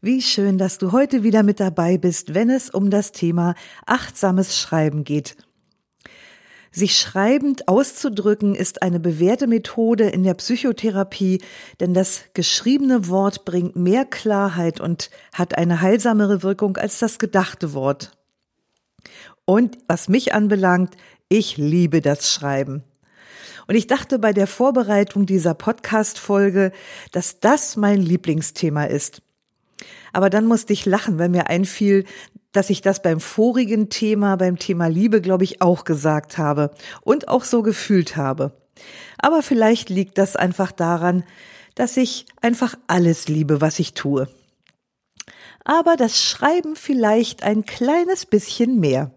Wie schön, dass du heute wieder mit dabei bist, wenn es um das Thema achtsames Schreiben geht. Sich schreibend auszudrücken ist eine bewährte Methode in der Psychotherapie, denn das geschriebene Wort bringt mehr Klarheit und hat eine heilsamere Wirkung als das gedachte Wort. Und was mich anbelangt, ich liebe das Schreiben. Und ich dachte bei der Vorbereitung dieser Podcast-Folge, dass das mein Lieblingsthema ist. Aber dann musste ich lachen, weil mir einfiel, dass ich das beim vorigen Thema, beim Thema Liebe, glaube ich, auch gesagt habe und auch so gefühlt habe. Aber vielleicht liegt das einfach daran, dass ich einfach alles liebe, was ich tue. Aber das Schreiben vielleicht ein kleines bisschen mehr.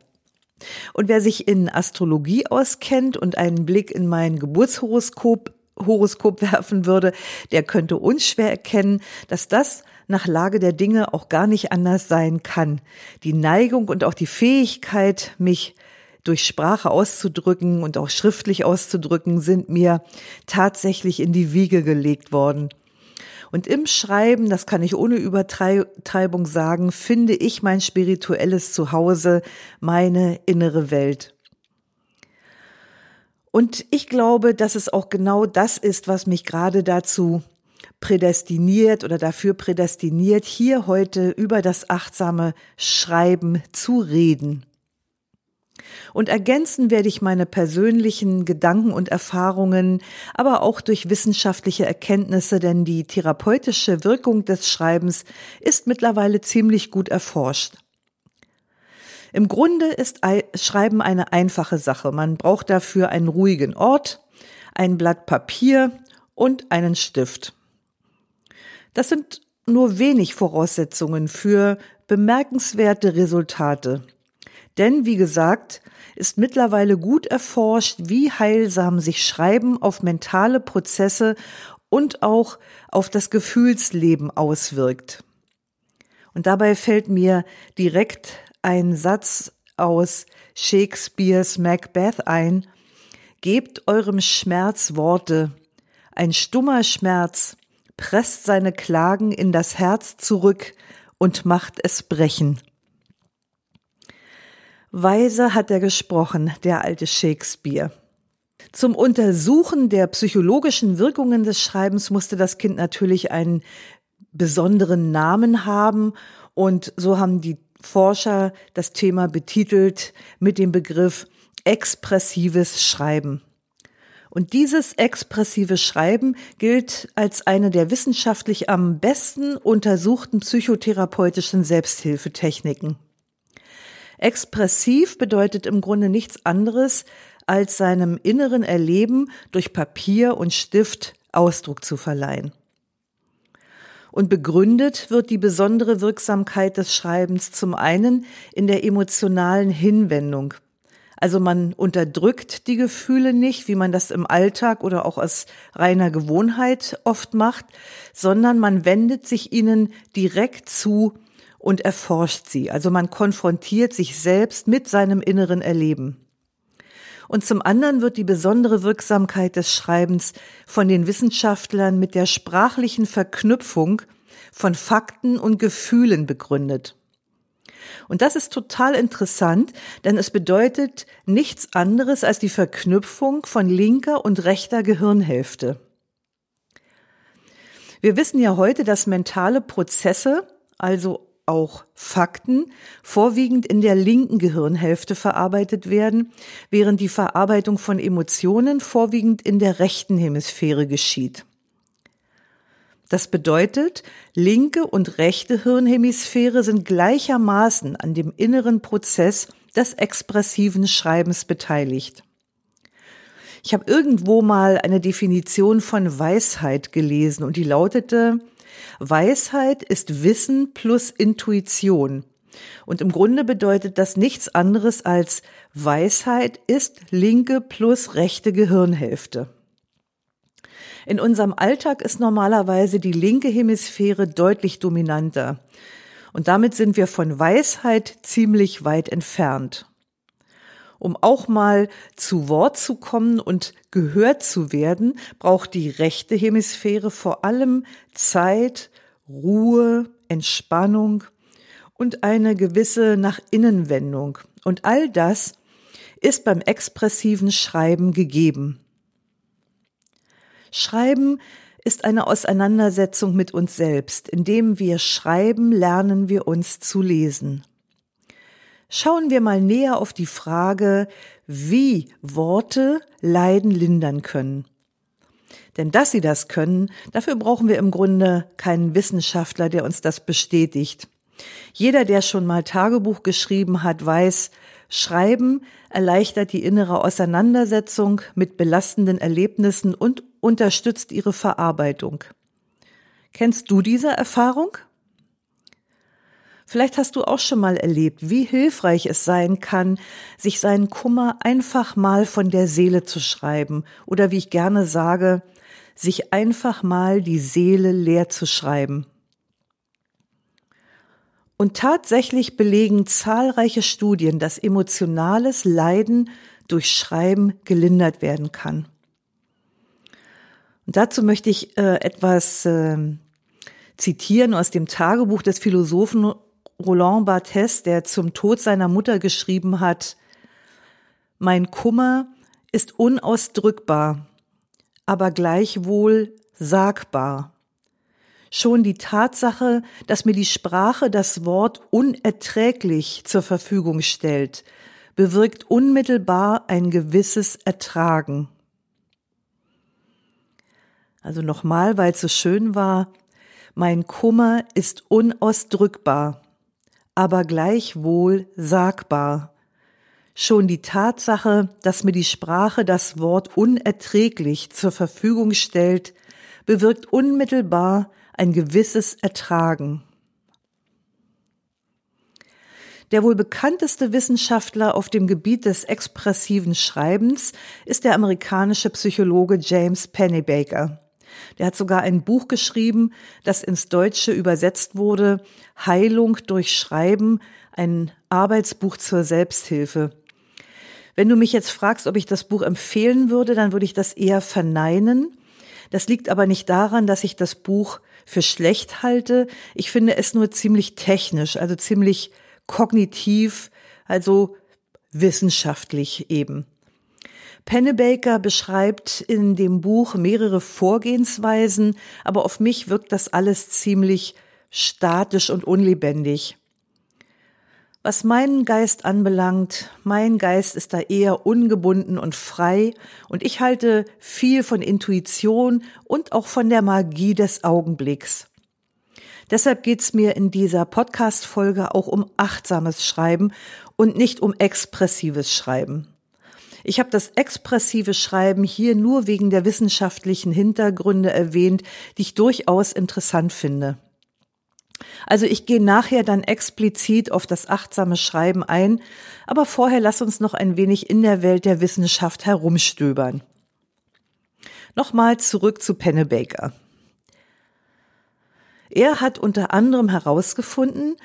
Und wer sich in Astrologie auskennt und einen Blick in mein Geburtshoroskop Horoskop werfen würde, der könnte unschwer erkennen, dass das nach Lage der Dinge auch gar nicht anders sein kann. Die Neigung und auch die Fähigkeit, mich durch Sprache auszudrücken und auch schriftlich auszudrücken, sind mir tatsächlich in die Wiege gelegt worden. Und im Schreiben, das kann ich ohne Übertreibung sagen, finde ich mein spirituelles Zuhause, meine innere Welt. Und ich glaube, dass es auch genau das ist, was mich gerade dazu prädestiniert oder dafür prädestiniert, hier heute über das achtsame Schreiben zu reden. Und ergänzen werde ich meine persönlichen Gedanken und Erfahrungen, aber auch durch wissenschaftliche Erkenntnisse, denn die therapeutische Wirkung des Schreibens ist mittlerweile ziemlich gut erforscht. Im Grunde ist Schreiben eine einfache Sache. Man braucht dafür einen ruhigen Ort, ein Blatt Papier und einen Stift. Das sind nur wenig Voraussetzungen für bemerkenswerte Resultate. Denn, wie gesagt, ist mittlerweile gut erforscht, wie heilsam sich Schreiben auf mentale Prozesse und auch auf das Gefühlsleben auswirkt. Und dabei fällt mir direkt ein Satz aus Shakespeares Macbeth ein. Gebt eurem Schmerz Worte. Ein stummer Schmerz presst seine Klagen in das Herz zurück und macht es brechen. Weise hat er gesprochen, der alte Shakespeare. Zum Untersuchen der psychologischen Wirkungen des Schreibens musste das Kind natürlich einen besonderen Namen haben und so haben die Forscher das Thema betitelt mit dem Begriff expressives Schreiben. Und dieses expressive Schreiben gilt als eine der wissenschaftlich am besten untersuchten psychotherapeutischen Selbsthilfetechniken. Expressiv bedeutet im Grunde nichts anderes, als seinem inneren Erleben durch Papier und Stift Ausdruck zu verleihen. Und begründet wird die besondere Wirksamkeit des Schreibens zum einen in der emotionalen Hinwendung, also man unterdrückt die Gefühle nicht, wie man das im Alltag oder auch aus reiner Gewohnheit oft macht, sondern man wendet sich ihnen direkt zu und erforscht sie. Also man konfrontiert sich selbst mit seinem inneren Erleben. Und zum anderen wird die besondere Wirksamkeit des Schreibens von den Wissenschaftlern mit der sprachlichen Verknüpfung von Fakten und Gefühlen begründet. Und das ist total interessant, denn es bedeutet nichts anderes als die Verknüpfung von linker und rechter Gehirnhälfte. Wir wissen ja heute, dass mentale Prozesse, also auch Fakten, vorwiegend in der linken Gehirnhälfte verarbeitet werden, während die Verarbeitung von Emotionen vorwiegend in der rechten Hemisphäre geschieht. Das bedeutet, linke und rechte Hirnhemisphäre sind gleichermaßen an dem inneren Prozess des expressiven Schreibens beteiligt. Ich habe irgendwo mal eine Definition von Weisheit gelesen und die lautete, Weisheit ist Wissen plus Intuition. Und im Grunde bedeutet das nichts anderes als Weisheit ist linke plus rechte Gehirnhälfte. In unserem Alltag ist normalerweise die linke Hemisphäre deutlich dominanter. Und damit sind wir von Weisheit ziemlich weit entfernt. Um auch mal zu Wort zu kommen und gehört zu werden, braucht die rechte Hemisphäre vor allem Zeit, Ruhe, Entspannung und eine gewisse nach Innenwendung. Und all das ist beim expressiven Schreiben gegeben. Schreiben ist eine Auseinandersetzung mit uns selbst. Indem wir schreiben, lernen wir uns zu lesen. Schauen wir mal näher auf die Frage, wie Worte Leiden lindern können. Denn dass sie das können, dafür brauchen wir im Grunde keinen Wissenschaftler, der uns das bestätigt. Jeder, der schon mal Tagebuch geschrieben hat, weiß, Schreiben erleichtert die innere Auseinandersetzung mit belastenden Erlebnissen und unterstützt ihre Verarbeitung. Kennst du diese Erfahrung? Vielleicht hast du auch schon mal erlebt, wie hilfreich es sein kann, sich seinen Kummer einfach mal von der Seele zu schreiben oder wie ich gerne sage, sich einfach mal die Seele leer zu schreiben. Und tatsächlich belegen zahlreiche Studien, dass emotionales Leiden durch Schreiben gelindert werden kann. Dazu möchte ich äh, etwas äh, zitieren aus dem Tagebuch des Philosophen Roland Barthes, der zum Tod seiner Mutter geschrieben hat, Mein Kummer ist unausdrückbar, aber gleichwohl sagbar. Schon die Tatsache, dass mir die Sprache das Wort unerträglich zur Verfügung stellt, bewirkt unmittelbar ein gewisses Ertragen. Also nochmal, weil es so schön war, mein Kummer ist unausdrückbar, aber gleichwohl sagbar. Schon die Tatsache, dass mir die Sprache das Wort unerträglich zur Verfügung stellt, bewirkt unmittelbar ein gewisses Ertragen. Der wohl bekannteste Wissenschaftler auf dem Gebiet des expressiven Schreibens ist der amerikanische Psychologe James Pennebaker. Der hat sogar ein Buch geschrieben, das ins Deutsche übersetzt wurde, Heilung durch Schreiben, ein Arbeitsbuch zur Selbsthilfe. Wenn du mich jetzt fragst, ob ich das Buch empfehlen würde, dann würde ich das eher verneinen. Das liegt aber nicht daran, dass ich das Buch für schlecht halte. Ich finde es nur ziemlich technisch, also ziemlich kognitiv, also wissenschaftlich eben. Pennebaker beschreibt in dem Buch mehrere Vorgehensweisen, aber auf mich wirkt das alles ziemlich statisch und unlebendig. Was meinen Geist anbelangt, mein Geist ist da eher ungebunden und frei und ich halte viel von Intuition und auch von der Magie des Augenblicks. Deshalb geht's mir in dieser Podcast-Folge auch um achtsames Schreiben und nicht um expressives Schreiben. Ich habe das expressive Schreiben hier nur wegen der wissenschaftlichen Hintergründe erwähnt, die ich durchaus interessant finde. Also ich gehe nachher dann explizit auf das achtsame Schreiben ein, aber vorher lass uns noch ein wenig in der Welt der Wissenschaft herumstöbern. Nochmal zurück zu Pennebaker. Er hat unter anderem herausgefunden,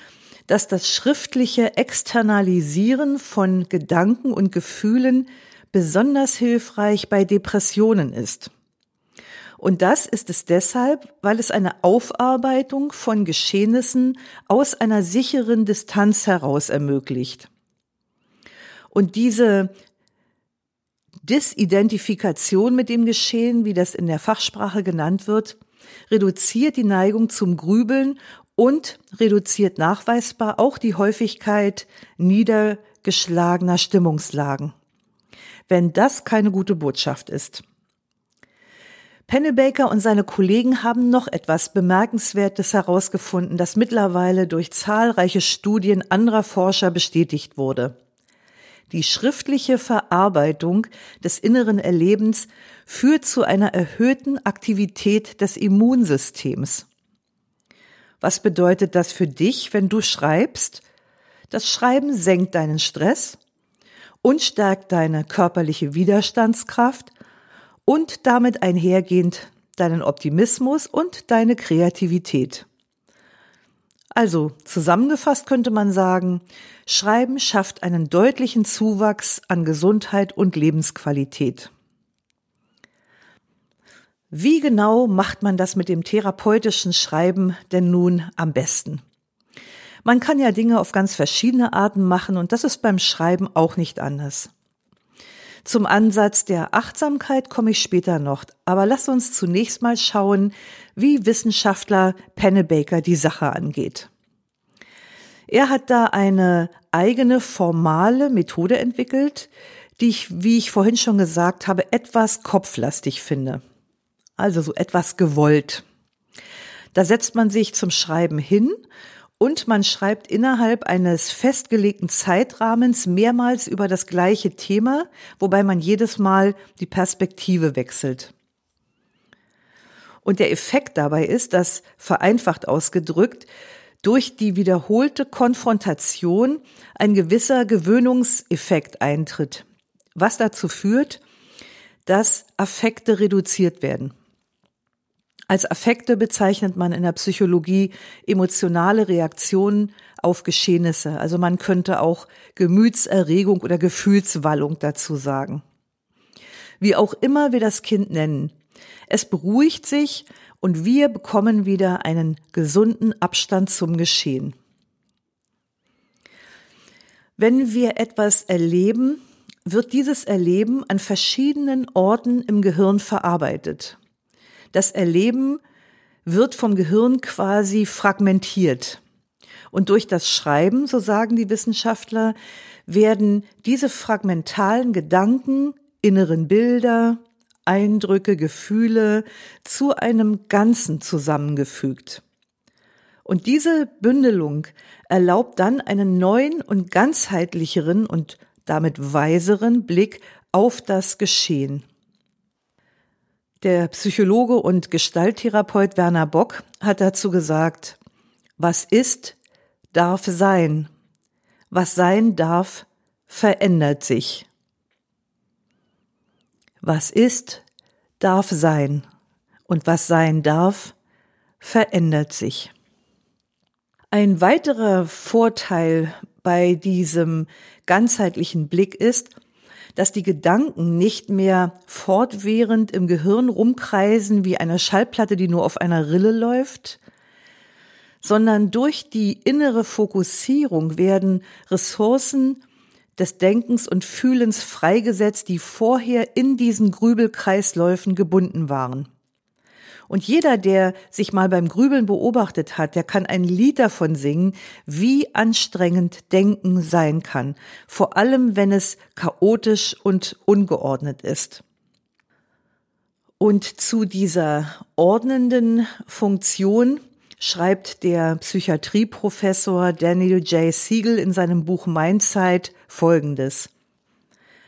dass das schriftliche Externalisieren von Gedanken und Gefühlen besonders hilfreich bei Depressionen ist. Und das ist es deshalb, weil es eine Aufarbeitung von Geschehnissen aus einer sicheren Distanz heraus ermöglicht. Und diese Disidentifikation mit dem Geschehen, wie das in der Fachsprache genannt wird, reduziert die Neigung zum Grübeln und reduziert nachweisbar auch die Häufigkeit niedergeschlagener Stimmungslagen. Wenn das keine gute Botschaft ist. Pennebaker und seine Kollegen haben noch etwas Bemerkenswertes herausgefunden, das mittlerweile durch zahlreiche Studien anderer Forscher bestätigt wurde. Die schriftliche Verarbeitung des inneren Erlebens führt zu einer erhöhten Aktivität des Immunsystems. Was bedeutet das für dich, wenn du schreibst? Das Schreiben senkt deinen Stress und stärkt deine körperliche Widerstandskraft und damit einhergehend deinen Optimismus und deine Kreativität. Also zusammengefasst könnte man sagen, Schreiben schafft einen deutlichen Zuwachs an Gesundheit und Lebensqualität. Wie genau macht man das mit dem therapeutischen Schreiben denn nun am besten? Man kann ja Dinge auf ganz verschiedene Arten machen und das ist beim Schreiben auch nicht anders. Zum Ansatz der Achtsamkeit komme ich später noch, aber lass uns zunächst mal schauen, wie Wissenschaftler Pennebaker die Sache angeht. Er hat da eine eigene formale Methode entwickelt, die ich, wie ich vorhin schon gesagt habe, etwas kopflastig finde. Also so etwas gewollt. Da setzt man sich zum Schreiben hin und man schreibt innerhalb eines festgelegten Zeitrahmens mehrmals über das gleiche Thema, wobei man jedes Mal die Perspektive wechselt. Und der Effekt dabei ist, dass vereinfacht ausgedrückt durch die wiederholte Konfrontation ein gewisser Gewöhnungseffekt eintritt, was dazu führt, dass Affekte reduziert werden. Als Affekte bezeichnet man in der Psychologie emotionale Reaktionen auf Geschehnisse. Also man könnte auch Gemütserregung oder Gefühlswallung dazu sagen. Wie auch immer wir das Kind nennen. Es beruhigt sich und wir bekommen wieder einen gesunden Abstand zum Geschehen. Wenn wir etwas erleben, wird dieses Erleben an verschiedenen Orten im Gehirn verarbeitet. Das Erleben wird vom Gehirn quasi fragmentiert. Und durch das Schreiben, so sagen die Wissenschaftler, werden diese fragmentalen Gedanken, inneren Bilder, Eindrücke, Gefühle zu einem Ganzen zusammengefügt. Und diese Bündelung erlaubt dann einen neuen und ganzheitlicheren und damit weiseren Blick auf das Geschehen. Der Psychologe und Gestalttherapeut Werner Bock hat dazu gesagt, was ist, darf sein. Was sein darf, verändert sich. Was ist, darf sein. Und was sein darf, verändert sich. Ein weiterer Vorteil bei diesem ganzheitlichen Blick ist, dass die Gedanken nicht mehr fortwährend im Gehirn rumkreisen wie eine Schallplatte, die nur auf einer Rille läuft, sondern durch die innere Fokussierung werden Ressourcen des Denkens und Fühlens freigesetzt, die vorher in diesen Grübelkreisläufen gebunden waren. Und jeder, der sich mal beim Grübeln beobachtet hat, der kann ein Lied davon singen, wie anstrengend Denken sein kann, vor allem wenn es chaotisch und ungeordnet ist. Und zu dieser ordnenden Funktion schreibt der Psychiatrieprofessor Daniel J. Siegel in seinem Buch Mindsight Folgendes.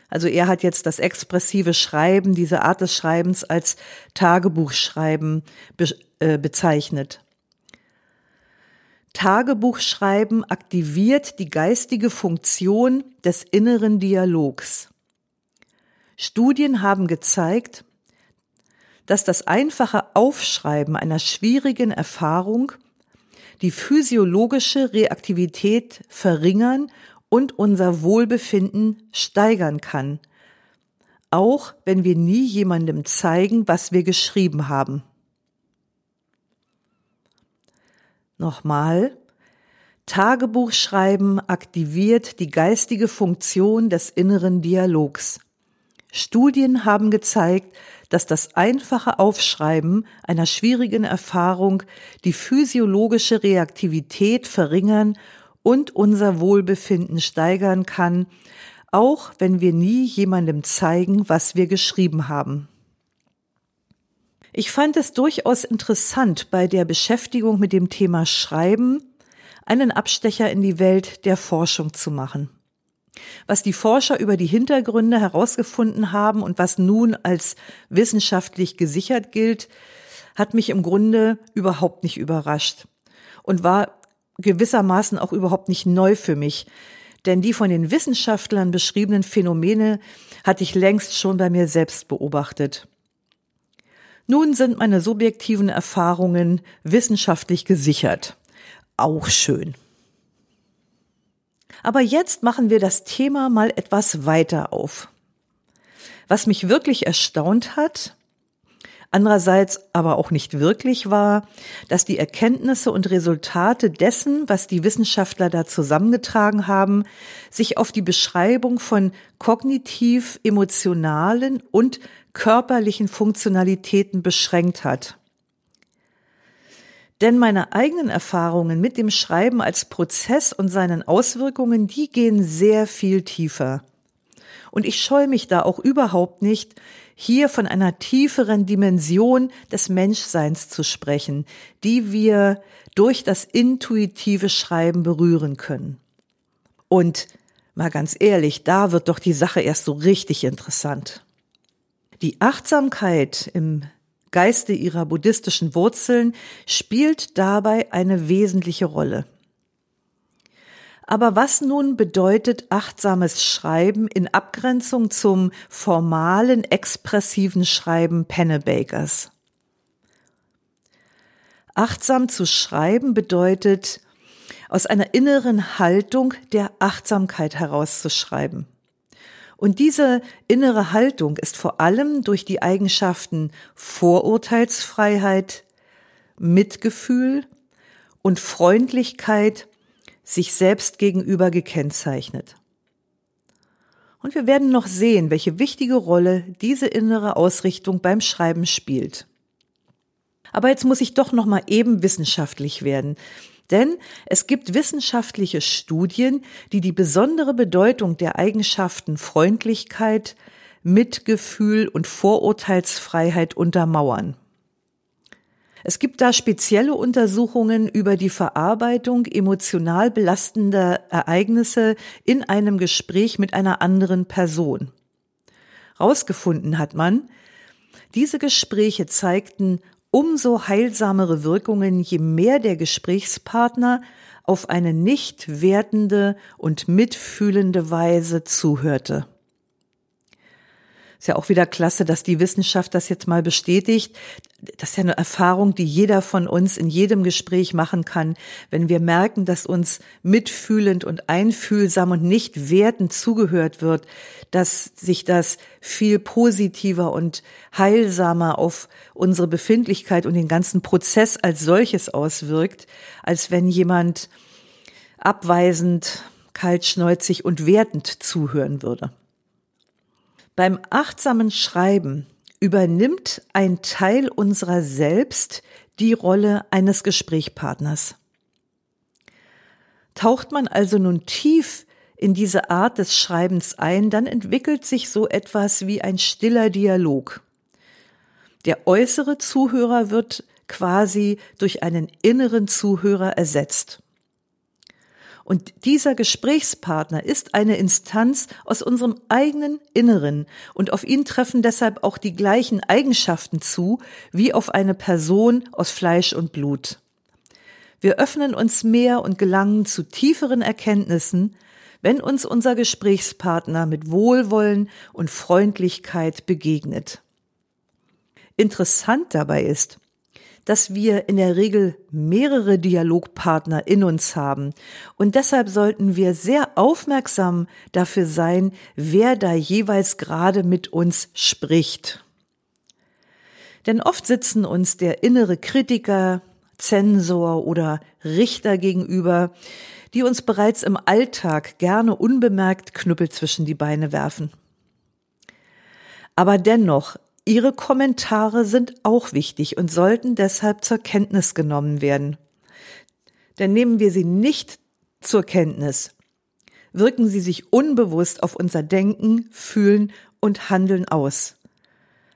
Also er hat jetzt das expressive Schreiben, diese Art des Schreibens als Tagebuchschreiben be äh, bezeichnet. Tagebuchschreiben aktiviert die geistige Funktion des inneren Dialogs. Studien haben gezeigt, dass das einfache Aufschreiben einer schwierigen Erfahrung die physiologische Reaktivität verringern und unser Wohlbefinden steigern kann, auch wenn wir nie jemandem zeigen, was wir geschrieben haben. Nochmal, Tagebuchschreiben aktiviert die geistige Funktion des inneren Dialogs. Studien haben gezeigt, dass das einfache Aufschreiben einer schwierigen Erfahrung die physiologische Reaktivität verringern und unser Wohlbefinden steigern kann, auch wenn wir nie jemandem zeigen, was wir geschrieben haben. Ich fand es durchaus interessant, bei der Beschäftigung mit dem Thema Schreiben einen Abstecher in die Welt der Forschung zu machen. Was die Forscher über die Hintergründe herausgefunden haben und was nun als wissenschaftlich gesichert gilt, hat mich im Grunde überhaupt nicht überrascht. und war gewissermaßen auch überhaupt nicht neu für mich. Denn die von den Wissenschaftlern beschriebenen Phänomene hatte ich längst schon bei mir selbst beobachtet. Nun sind meine subjektiven Erfahrungen wissenschaftlich gesichert. Auch schön. Aber jetzt machen wir das Thema mal etwas weiter auf. Was mich wirklich erstaunt hat, andererseits aber auch nicht wirklich war, dass die Erkenntnisse und Resultate dessen, was die Wissenschaftler da zusammengetragen haben, sich auf die Beschreibung von kognitiv, emotionalen und körperlichen Funktionalitäten beschränkt hat. Denn meine eigenen Erfahrungen mit dem Schreiben als Prozess und seinen Auswirkungen, die gehen sehr viel tiefer. Und ich scheue mich da auch überhaupt nicht, hier von einer tieferen Dimension des Menschseins zu sprechen, die wir durch das intuitive Schreiben berühren können. Und mal ganz ehrlich, da wird doch die Sache erst so richtig interessant. Die Achtsamkeit im Geiste ihrer buddhistischen Wurzeln spielt dabei eine wesentliche Rolle. Aber was nun bedeutet achtsames Schreiben in Abgrenzung zum formalen, expressiven Schreiben Pennebakers? Achtsam zu schreiben bedeutet, aus einer inneren Haltung der Achtsamkeit herauszuschreiben. Und diese innere Haltung ist vor allem durch die Eigenschaften Vorurteilsfreiheit, Mitgefühl und Freundlichkeit sich selbst gegenüber gekennzeichnet. Und wir werden noch sehen, welche wichtige Rolle diese innere Ausrichtung beim Schreiben spielt. Aber jetzt muss ich doch noch mal eben wissenschaftlich werden, denn es gibt wissenschaftliche Studien, die die besondere Bedeutung der Eigenschaften Freundlichkeit, Mitgefühl und Vorurteilsfreiheit untermauern. Es gibt da spezielle Untersuchungen über die Verarbeitung emotional belastender Ereignisse in einem Gespräch mit einer anderen Person. Rausgefunden hat man, diese Gespräche zeigten umso heilsamere Wirkungen, je mehr der Gesprächspartner auf eine nicht wertende und mitfühlende Weise zuhörte. Ist ja auch wieder klasse, dass die Wissenschaft das jetzt mal bestätigt. Das ist ja eine Erfahrung, die jeder von uns in jedem Gespräch machen kann, wenn wir merken, dass uns mitfühlend und einfühlsam und nicht wertend zugehört wird, dass sich das viel positiver und heilsamer auf unsere Befindlichkeit und den ganzen Prozess als solches auswirkt, als wenn jemand abweisend, kaltschnäuzig und wertend zuhören würde. Beim achtsamen Schreiben übernimmt ein Teil unserer selbst die Rolle eines Gesprächspartners. Taucht man also nun tief in diese Art des Schreibens ein, dann entwickelt sich so etwas wie ein stiller Dialog. Der äußere Zuhörer wird quasi durch einen inneren Zuhörer ersetzt. Und dieser Gesprächspartner ist eine Instanz aus unserem eigenen Inneren und auf ihn treffen deshalb auch die gleichen Eigenschaften zu wie auf eine Person aus Fleisch und Blut. Wir öffnen uns mehr und gelangen zu tieferen Erkenntnissen, wenn uns unser Gesprächspartner mit Wohlwollen und Freundlichkeit begegnet. Interessant dabei ist, dass wir in der Regel mehrere Dialogpartner in uns haben. Und deshalb sollten wir sehr aufmerksam dafür sein, wer da jeweils gerade mit uns spricht. Denn oft sitzen uns der innere Kritiker, Zensor oder Richter gegenüber, die uns bereits im Alltag gerne unbemerkt Knüppel zwischen die Beine werfen. Aber dennoch Ihre Kommentare sind auch wichtig und sollten deshalb zur Kenntnis genommen werden. Denn nehmen wir sie nicht zur Kenntnis, wirken sie sich unbewusst auf unser Denken, Fühlen und Handeln aus.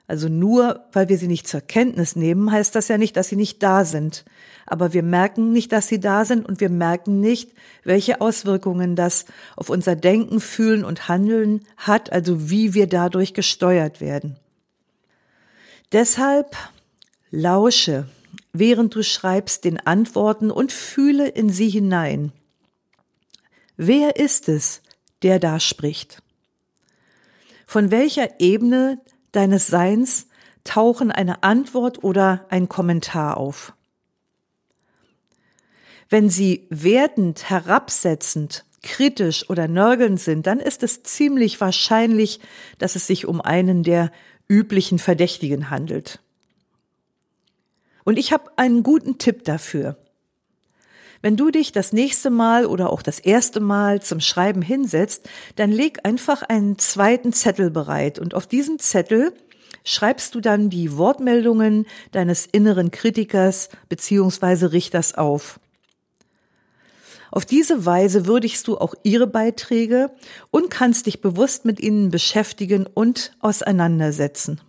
Also nur weil wir sie nicht zur Kenntnis nehmen, heißt das ja nicht, dass sie nicht da sind. Aber wir merken nicht, dass sie da sind und wir merken nicht, welche Auswirkungen das auf unser Denken, Fühlen und Handeln hat, also wie wir dadurch gesteuert werden. Deshalb lausche, während du schreibst, den Antworten und fühle in sie hinein. Wer ist es, der da spricht? Von welcher Ebene deines Seins tauchen eine Antwort oder ein Kommentar auf? Wenn sie wertend, herabsetzend, kritisch oder nörgelnd sind, dann ist es ziemlich wahrscheinlich, dass es sich um einen der üblichen Verdächtigen handelt. Und ich habe einen guten Tipp dafür. Wenn du dich das nächste Mal oder auch das erste Mal zum Schreiben hinsetzt, dann leg einfach einen zweiten Zettel bereit und auf diesen Zettel schreibst du dann die Wortmeldungen deines inneren Kritikers beziehungsweise Richters auf. Auf diese Weise würdigst du auch ihre Beiträge und kannst dich bewusst mit ihnen beschäftigen und auseinandersetzen.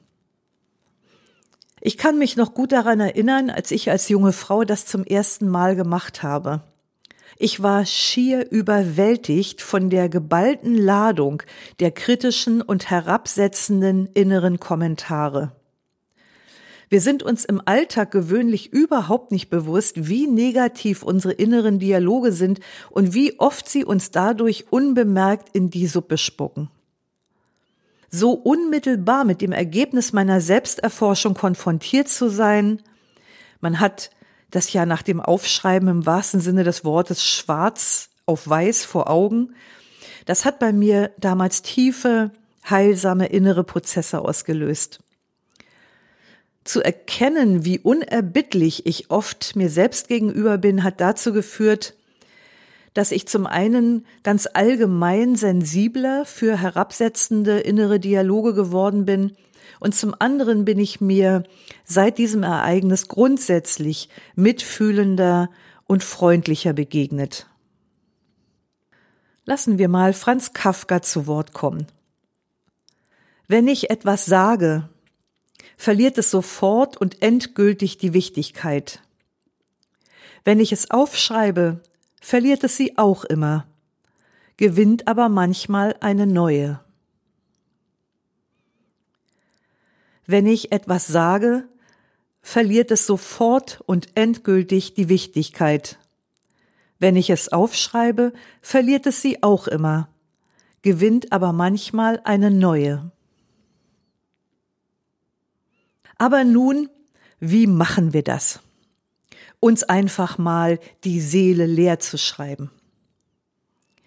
Ich kann mich noch gut daran erinnern, als ich als junge Frau das zum ersten Mal gemacht habe. Ich war schier überwältigt von der geballten Ladung der kritischen und herabsetzenden inneren Kommentare. Wir sind uns im Alltag gewöhnlich überhaupt nicht bewusst, wie negativ unsere inneren Dialoge sind und wie oft sie uns dadurch unbemerkt in die Suppe spucken so unmittelbar mit dem Ergebnis meiner Selbsterforschung konfrontiert zu sein. Man hat das ja nach dem Aufschreiben im wahrsten Sinne des Wortes schwarz auf weiß vor Augen. Das hat bei mir damals tiefe, heilsame innere Prozesse ausgelöst. Zu erkennen, wie unerbittlich ich oft mir selbst gegenüber bin, hat dazu geführt, dass ich zum einen ganz allgemein sensibler für herabsetzende innere Dialoge geworden bin und zum anderen bin ich mir seit diesem Ereignis grundsätzlich mitfühlender und freundlicher begegnet. Lassen wir mal Franz Kafka zu Wort kommen. Wenn ich etwas sage, verliert es sofort und endgültig die Wichtigkeit. Wenn ich es aufschreibe, verliert es sie auch immer, gewinnt aber manchmal eine neue. Wenn ich etwas sage, verliert es sofort und endgültig die Wichtigkeit. Wenn ich es aufschreibe, verliert es sie auch immer, gewinnt aber manchmal eine neue. Aber nun, wie machen wir das? uns einfach mal die Seele leer zu schreiben.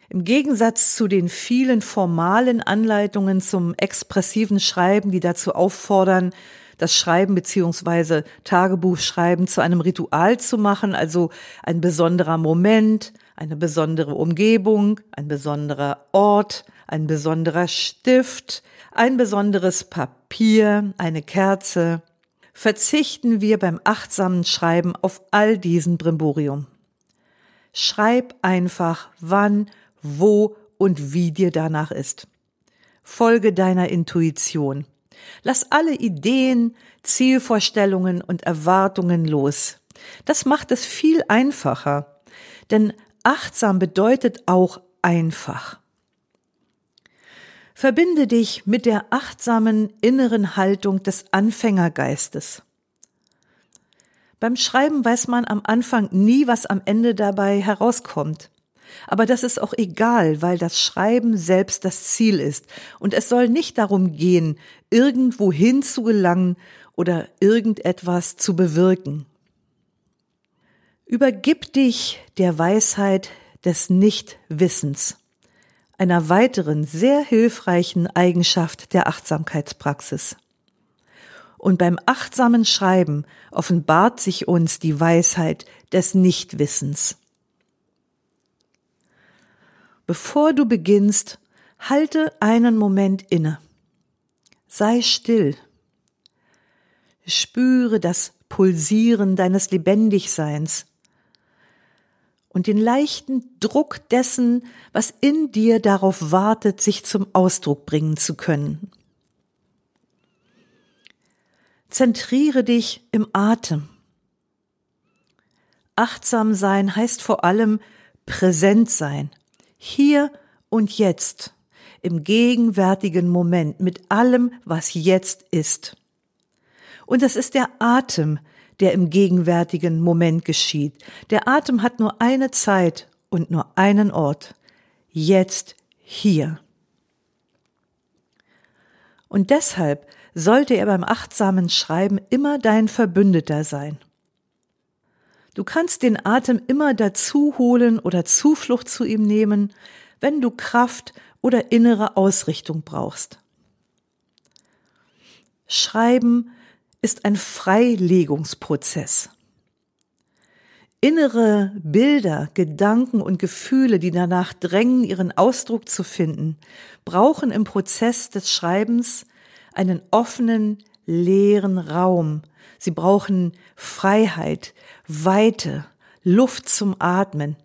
Im Gegensatz zu den vielen formalen Anleitungen zum expressiven Schreiben, die dazu auffordern, das Schreiben beziehungsweise Tagebuchschreiben zu einem Ritual zu machen, also ein besonderer Moment, eine besondere Umgebung, ein besonderer Ort, ein besonderer Stift, ein besonderes Papier, eine Kerze, verzichten wir beim achtsamen Schreiben auf all diesen Brimborium. Schreib einfach, wann, wo und wie dir danach ist. Folge deiner Intuition. Lass alle Ideen, Zielvorstellungen und Erwartungen los. Das macht es viel einfacher. Denn achtsam bedeutet auch einfach. Verbinde dich mit der achtsamen inneren Haltung des Anfängergeistes. Beim Schreiben weiß man am Anfang nie, was am Ende dabei herauskommt. Aber das ist auch egal, weil das Schreiben selbst das Ziel ist. Und es soll nicht darum gehen, irgendwo hin zu gelangen oder irgendetwas zu bewirken. Übergib dich der Weisheit des Nichtwissens einer weiteren sehr hilfreichen Eigenschaft der Achtsamkeitspraxis. Und beim achtsamen Schreiben offenbart sich uns die Weisheit des Nichtwissens. Bevor du beginnst, halte einen Moment inne. Sei still. Spüre das Pulsieren deines Lebendigseins und den leichten Druck dessen, was in dir darauf wartet, sich zum Ausdruck bringen zu können. Zentriere dich im Atem. Achtsam sein heißt vor allem präsent sein, hier und jetzt, im gegenwärtigen Moment, mit allem, was jetzt ist. Und es ist der Atem, der im gegenwärtigen Moment geschieht. Der Atem hat nur eine Zeit und nur einen Ort. Jetzt hier. Und deshalb sollte er beim achtsamen Schreiben immer dein Verbündeter sein. Du kannst den Atem immer dazu holen oder Zuflucht zu ihm nehmen, wenn du Kraft oder innere Ausrichtung brauchst. Schreiben ist ein Freilegungsprozess. Innere Bilder, Gedanken und Gefühle, die danach drängen, ihren Ausdruck zu finden, brauchen im Prozess des Schreibens einen offenen, leeren Raum. Sie brauchen Freiheit, Weite, Luft zum Atmen.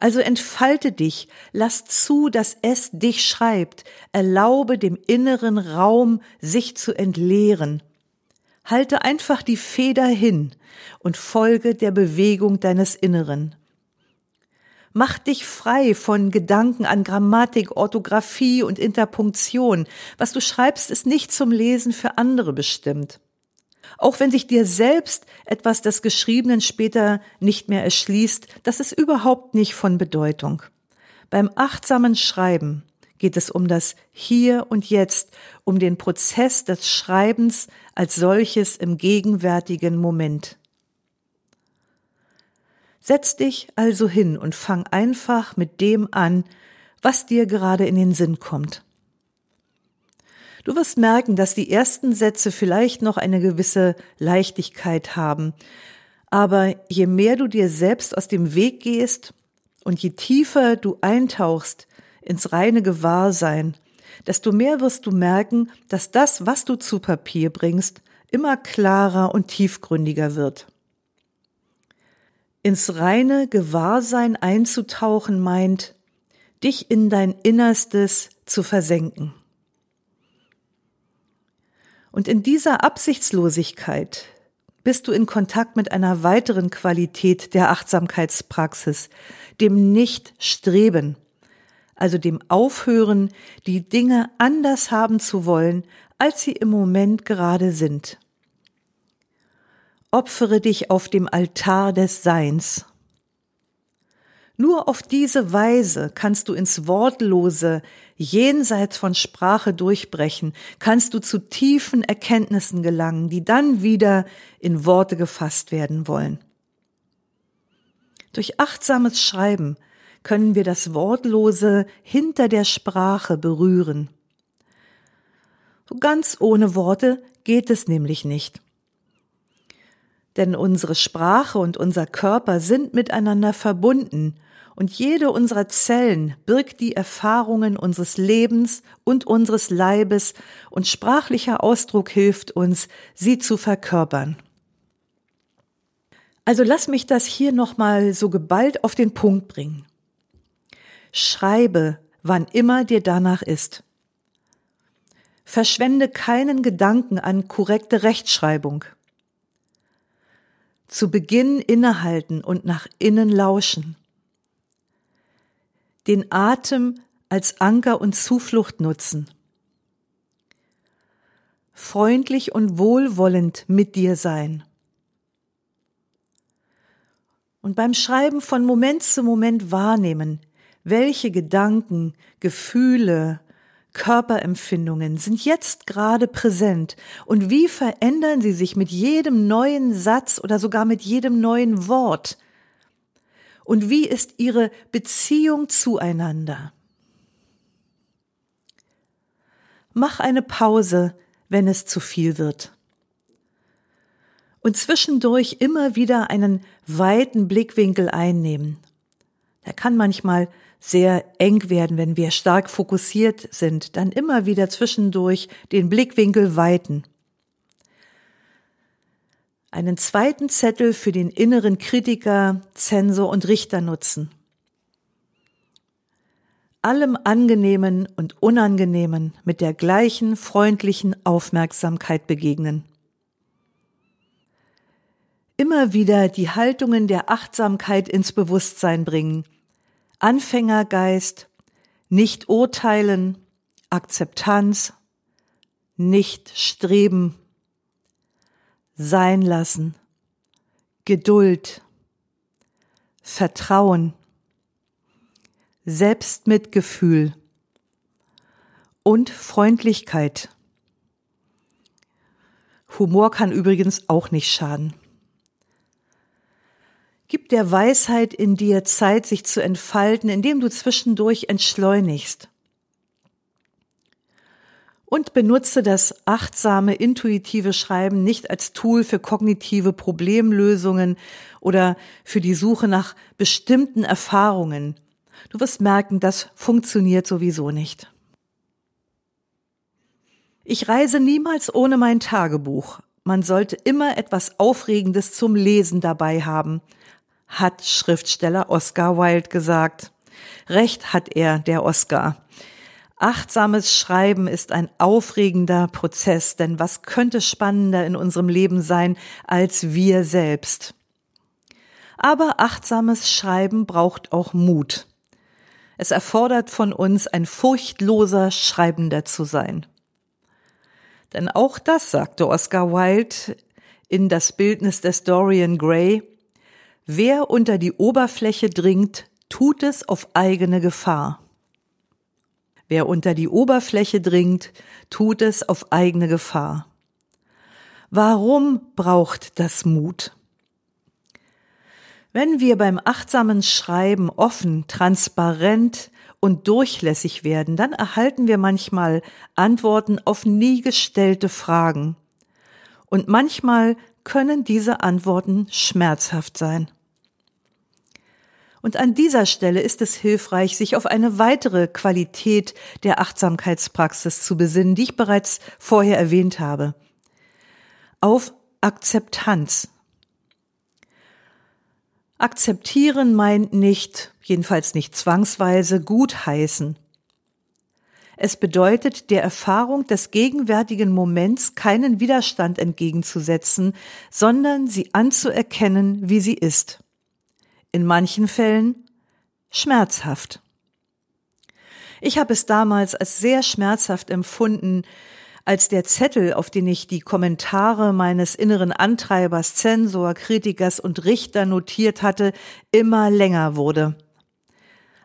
Also entfalte dich, lass zu, dass es dich schreibt, erlaube dem inneren Raum, sich zu entleeren. Halte einfach die Feder hin und folge der Bewegung deines Inneren. Mach dich frei von Gedanken an Grammatik, Orthographie und Interpunktion. Was du schreibst, ist nicht zum Lesen für andere bestimmt. Auch wenn sich dir selbst etwas des Geschriebenen später nicht mehr erschließt, das ist überhaupt nicht von Bedeutung. Beim achtsamen Schreiben geht es um das Hier und Jetzt, um den Prozess des Schreibens als solches im gegenwärtigen Moment. Setz dich also hin und fang einfach mit dem an, was dir gerade in den Sinn kommt. Du wirst merken, dass die ersten Sätze vielleicht noch eine gewisse Leichtigkeit haben. Aber je mehr du dir selbst aus dem Weg gehst und je tiefer du eintauchst ins reine Gewahrsein, desto mehr wirst du merken, dass das, was du zu Papier bringst, immer klarer und tiefgründiger wird. Ins reine Gewahrsein einzutauchen meint, dich in dein Innerstes zu versenken. Und in dieser Absichtslosigkeit bist du in Kontakt mit einer weiteren Qualität der Achtsamkeitspraxis, dem Nicht-Streben, also dem Aufhören, die Dinge anders haben zu wollen, als sie im Moment gerade sind. Opfere dich auf dem Altar des Seins nur auf diese Weise kannst du ins Wortlose, jenseits von Sprache durchbrechen, kannst du zu tiefen Erkenntnissen gelangen, die dann wieder in Worte gefasst werden wollen. Durch achtsames Schreiben können wir das Wortlose hinter der Sprache berühren. Ganz ohne Worte geht es nämlich nicht. Denn unsere Sprache und unser Körper sind miteinander verbunden und jede unserer Zellen birgt die Erfahrungen unseres Lebens und unseres Leibes und sprachlicher Ausdruck hilft uns, sie zu verkörpern. Also lass mich das hier nochmal so geballt auf den Punkt bringen. Schreibe, wann immer dir danach ist. Verschwende keinen Gedanken an korrekte Rechtschreibung. Zu Beginn innehalten und nach innen lauschen den Atem als Anker und Zuflucht nutzen. Freundlich und wohlwollend mit dir sein. Und beim Schreiben von Moment zu Moment wahrnehmen, welche Gedanken, Gefühle, Körperempfindungen sind jetzt gerade präsent und wie verändern sie sich mit jedem neuen Satz oder sogar mit jedem neuen Wort, und wie ist ihre Beziehung zueinander? Mach eine Pause, wenn es zu viel wird. Und zwischendurch immer wieder einen weiten Blickwinkel einnehmen. Der kann manchmal sehr eng werden, wenn wir stark fokussiert sind, dann immer wieder zwischendurch den Blickwinkel weiten einen zweiten Zettel für den inneren Kritiker, Zensor und Richter nutzen. Allem Angenehmen und Unangenehmen mit der gleichen freundlichen Aufmerksamkeit begegnen. Immer wieder die Haltungen der Achtsamkeit ins Bewusstsein bringen. Anfängergeist, nicht urteilen, Akzeptanz, nicht streben, sein lassen, Geduld, Vertrauen, Selbstmitgefühl und Freundlichkeit. Humor kann übrigens auch nicht schaden. Gib der Weisheit in dir Zeit, sich zu entfalten, indem du zwischendurch entschleunigst. Und benutze das achtsame, intuitive Schreiben nicht als Tool für kognitive Problemlösungen oder für die Suche nach bestimmten Erfahrungen. Du wirst merken, das funktioniert sowieso nicht. Ich reise niemals ohne mein Tagebuch. Man sollte immer etwas Aufregendes zum Lesen dabei haben, hat Schriftsteller Oscar Wilde gesagt. Recht hat er, der Oscar. Achtsames Schreiben ist ein aufregender Prozess, denn was könnte spannender in unserem Leben sein als wir selbst? Aber achtsames Schreiben braucht auch Mut. Es erfordert von uns, ein furchtloser Schreibender zu sein. Denn auch das sagte Oscar Wilde in das Bildnis des Dorian Gray, wer unter die Oberfläche dringt, tut es auf eigene Gefahr. Wer unter die Oberfläche dringt, tut es auf eigene Gefahr. Warum braucht das Mut? Wenn wir beim achtsamen Schreiben offen, transparent und durchlässig werden, dann erhalten wir manchmal Antworten auf nie gestellte Fragen. Und manchmal können diese Antworten schmerzhaft sein. Und an dieser Stelle ist es hilfreich, sich auf eine weitere Qualität der Achtsamkeitspraxis zu besinnen, die ich bereits vorher erwähnt habe. Auf Akzeptanz. Akzeptieren meint nicht, jedenfalls nicht zwangsweise, gutheißen. Es bedeutet, der Erfahrung des gegenwärtigen Moments keinen Widerstand entgegenzusetzen, sondern sie anzuerkennen, wie sie ist in manchen Fällen schmerzhaft. Ich habe es damals als sehr schmerzhaft empfunden, als der Zettel, auf den ich die Kommentare meines inneren Antreibers, Zensor, Kritikers und Richter notiert hatte, immer länger wurde.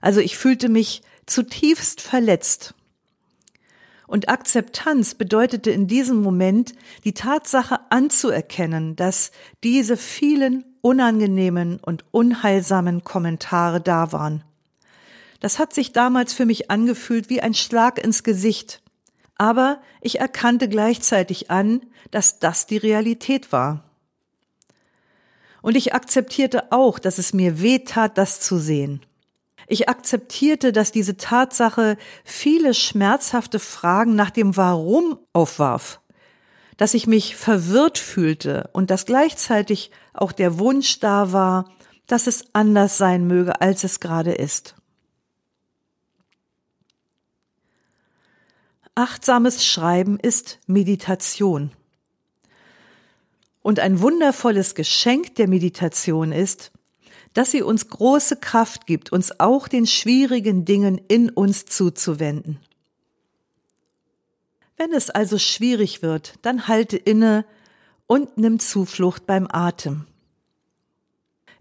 Also ich fühlte mich zutiefst verletzt. Und Akzeptanz bedeutete in diesem Moment die Tatsache anzuerkennen, dass diese vielen unangenehmen und unheilsamen Kommentare da waren. Das hat sich damals für mich angefühlt wie ein Schlag ins Gesicht. Aber ich erkannte gleichzeitig an, dass das die Realität war. Und ich akzeptierte auch, dass es mir weh tat, das zu sehen. Ich akzeptierte, dass diese Tatsache viele schmerzhafte Fragen nach dem Warum aufwarf dass ich mich verwirrt fühlte und dass gleichzeitig auch der Wunsch da war, dass es anders sein möge, als es gerade ist. Achtsames Schreiben ist Meditation. Und ein wundervolles Geschenk der Meditation ist, dass sie uns große Kraft gibt, uns auch den schwierigen Dingen in uns zuzuwenden. Wenn es also schwierig wird, dann halte inne und nimm Zuflucht beim Atem.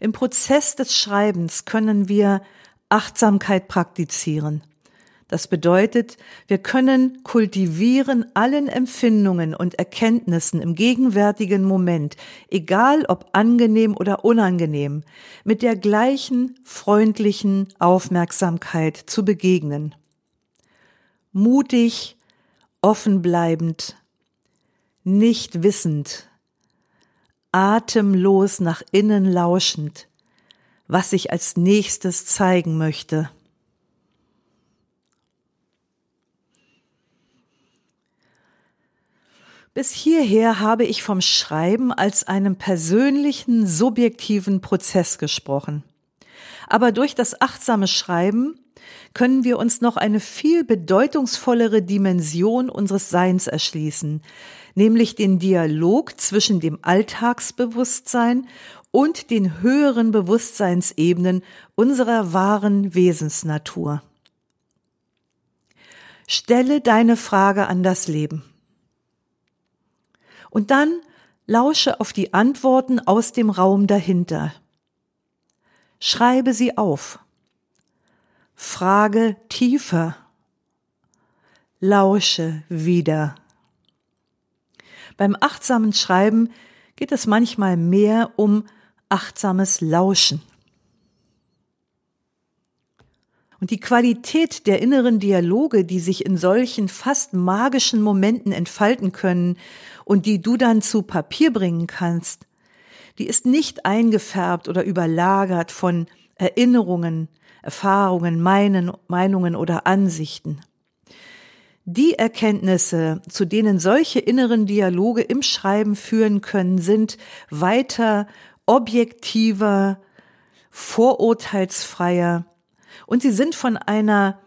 Im Prozess des Schreibens können wir Achtsamkeit praktizieren. Das bedeutet, wir können kultivieren allen Empfindungen und Erkenntnissen im gegenwärtigen Moment, egal ob angenehm oder unangenehm, mit der gleichen freundlichen Aufmerksamkeit zu begegnen. Mutig, offen bleibend, nicht wissend, atemlos nach innen lauschend, was sich als nächstes zeigen möchte. Bis hierher habe ich vom Schreiben als einem persönlichen, subjektiven Prozess gesprochen. Aber durch das achtsame Schreiben können wir uns noch eine viel bedeutungsvollere Dimension unseres Seins erschließen, nämlich den Dialog zwischen dem Alltagsbewusstsein und den höheren Bewusstseinsebenen unserer wahren Wesensnatur. Stelle deine Frage an das Leben. Und dann Lausche auf die Antworten aus dem Raum dahinter. Schreibe sie auf. Frage tiefer. Lausche wieder. Beim achtsamen Schreiben geht es manchmal mehr um achtsames Lauschen. Und die Qualität der inneren Dialoge, die sich in solchen fast magischen Momenten entfalten können und die du dann zu Papier bringen kannst, die ist nicht eingefärbt oder überlagert von Erinnerungen, Erfahrungen, Meinen, Meinungen oder Ansichten. Die Erkenntnisse, zu denen solche inneren Dialoge im Schreiben führen können, sind weiter objektiver, vorurteilsfreier und sie sind von einer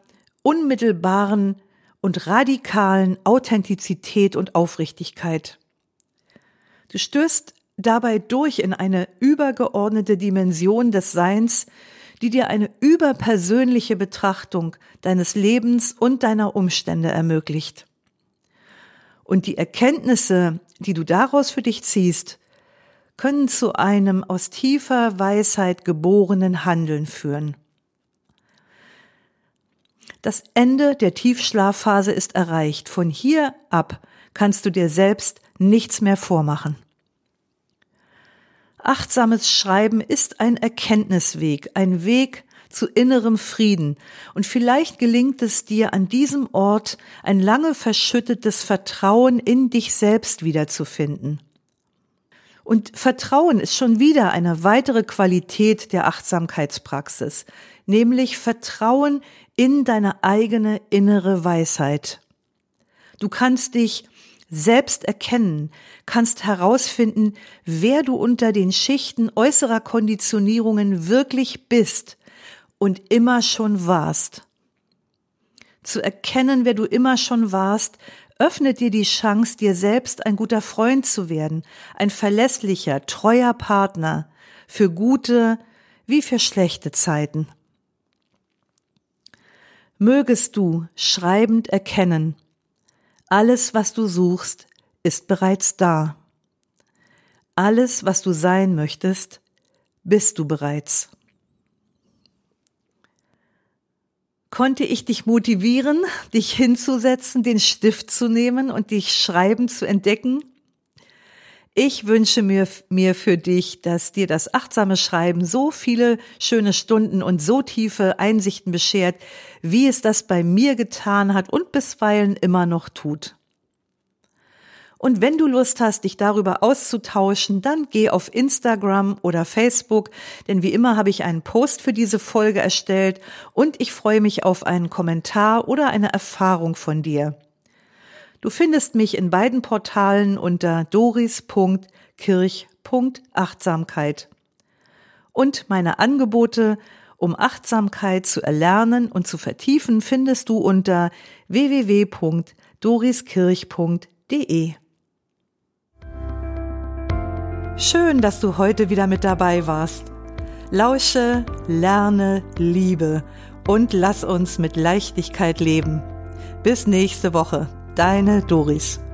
unmittelbaren und radikalen Authentizität und Aufrichtigkeit. Du stößt dabei durch in eine übergeordnete Dimension des Seins, die dir eine überpersönliche Betrachtung deines Lebens und deiner Umstände ermöglicht. Und die Erkenntnisse, die du daraus für dich ziehst, können zu einem aus tiefer Weisheit geborenen Handeln führen. Das Ende der Tiefschlafphase ist erreicht. Von hier ab kannst du dir selbst nichts mehr vormachen. Achtsames Schreiben ist ein Erkenntnisweg, ein Weg zu innerem Frieden. Und vielleicht gelingt es dir an diesem Ort ein lange verschüttetes Vertrauen in dich selbst wiederzufinden. Und Vertrauen ist schon wieder eine weitere Qualität der Achtsamkeitspraxis, nämlich Vertrauen in deine eigene innere Weisheit. Du kannst dich selbst erkennen, kannst herausfinden, wer du unter den Schichten äußerer Konditionierungen wirklich bist und immer schon warst. Zu erkennen, wer du immer schon warst, öffnet dir die Chance, dir selbst ein guter Freund zu werden, ein verlässlicher, treuer Partner für gute wie für schlechte Zeiten mögest du schreibend erkennen, alles, was du suchst, ist bereits da. Alles, was du sein möchtest, bist du bereits. Konnte ich dich motivieren, dich hinzusetzen, den Stift zu nehmen und dich schreiben zu entdecken? Ich wünsche mir, mir für dich, dass dir das achtsame Schreiben so viele schöne Stunden und so tiefe Einsichten beschert, wie es das bei mir getan hat und bisweilen immer noch tut. Und wenn du Lust hast, dich darüber auszutauschen, dann geh auf Instagram oder Facebook, denn wie immer habe ich einen Post für diese Folge erstellt und ich freue mich auf einen Kommentar oder eine Erfahrung von dir. Du findest mich in beiden Portalen unter doris.kirch.achtsamkeit. Und meine Angebote, um Achtsamkeit zu erlernen und zu vertiefen, findest du unter www.doriskirch.de. Schön, dass du heute wieder mit dabei warst. Lausche, lerne, liebe und lass uns mit Leichtigkeit leben. Bis nächste Woche. Deine Doris.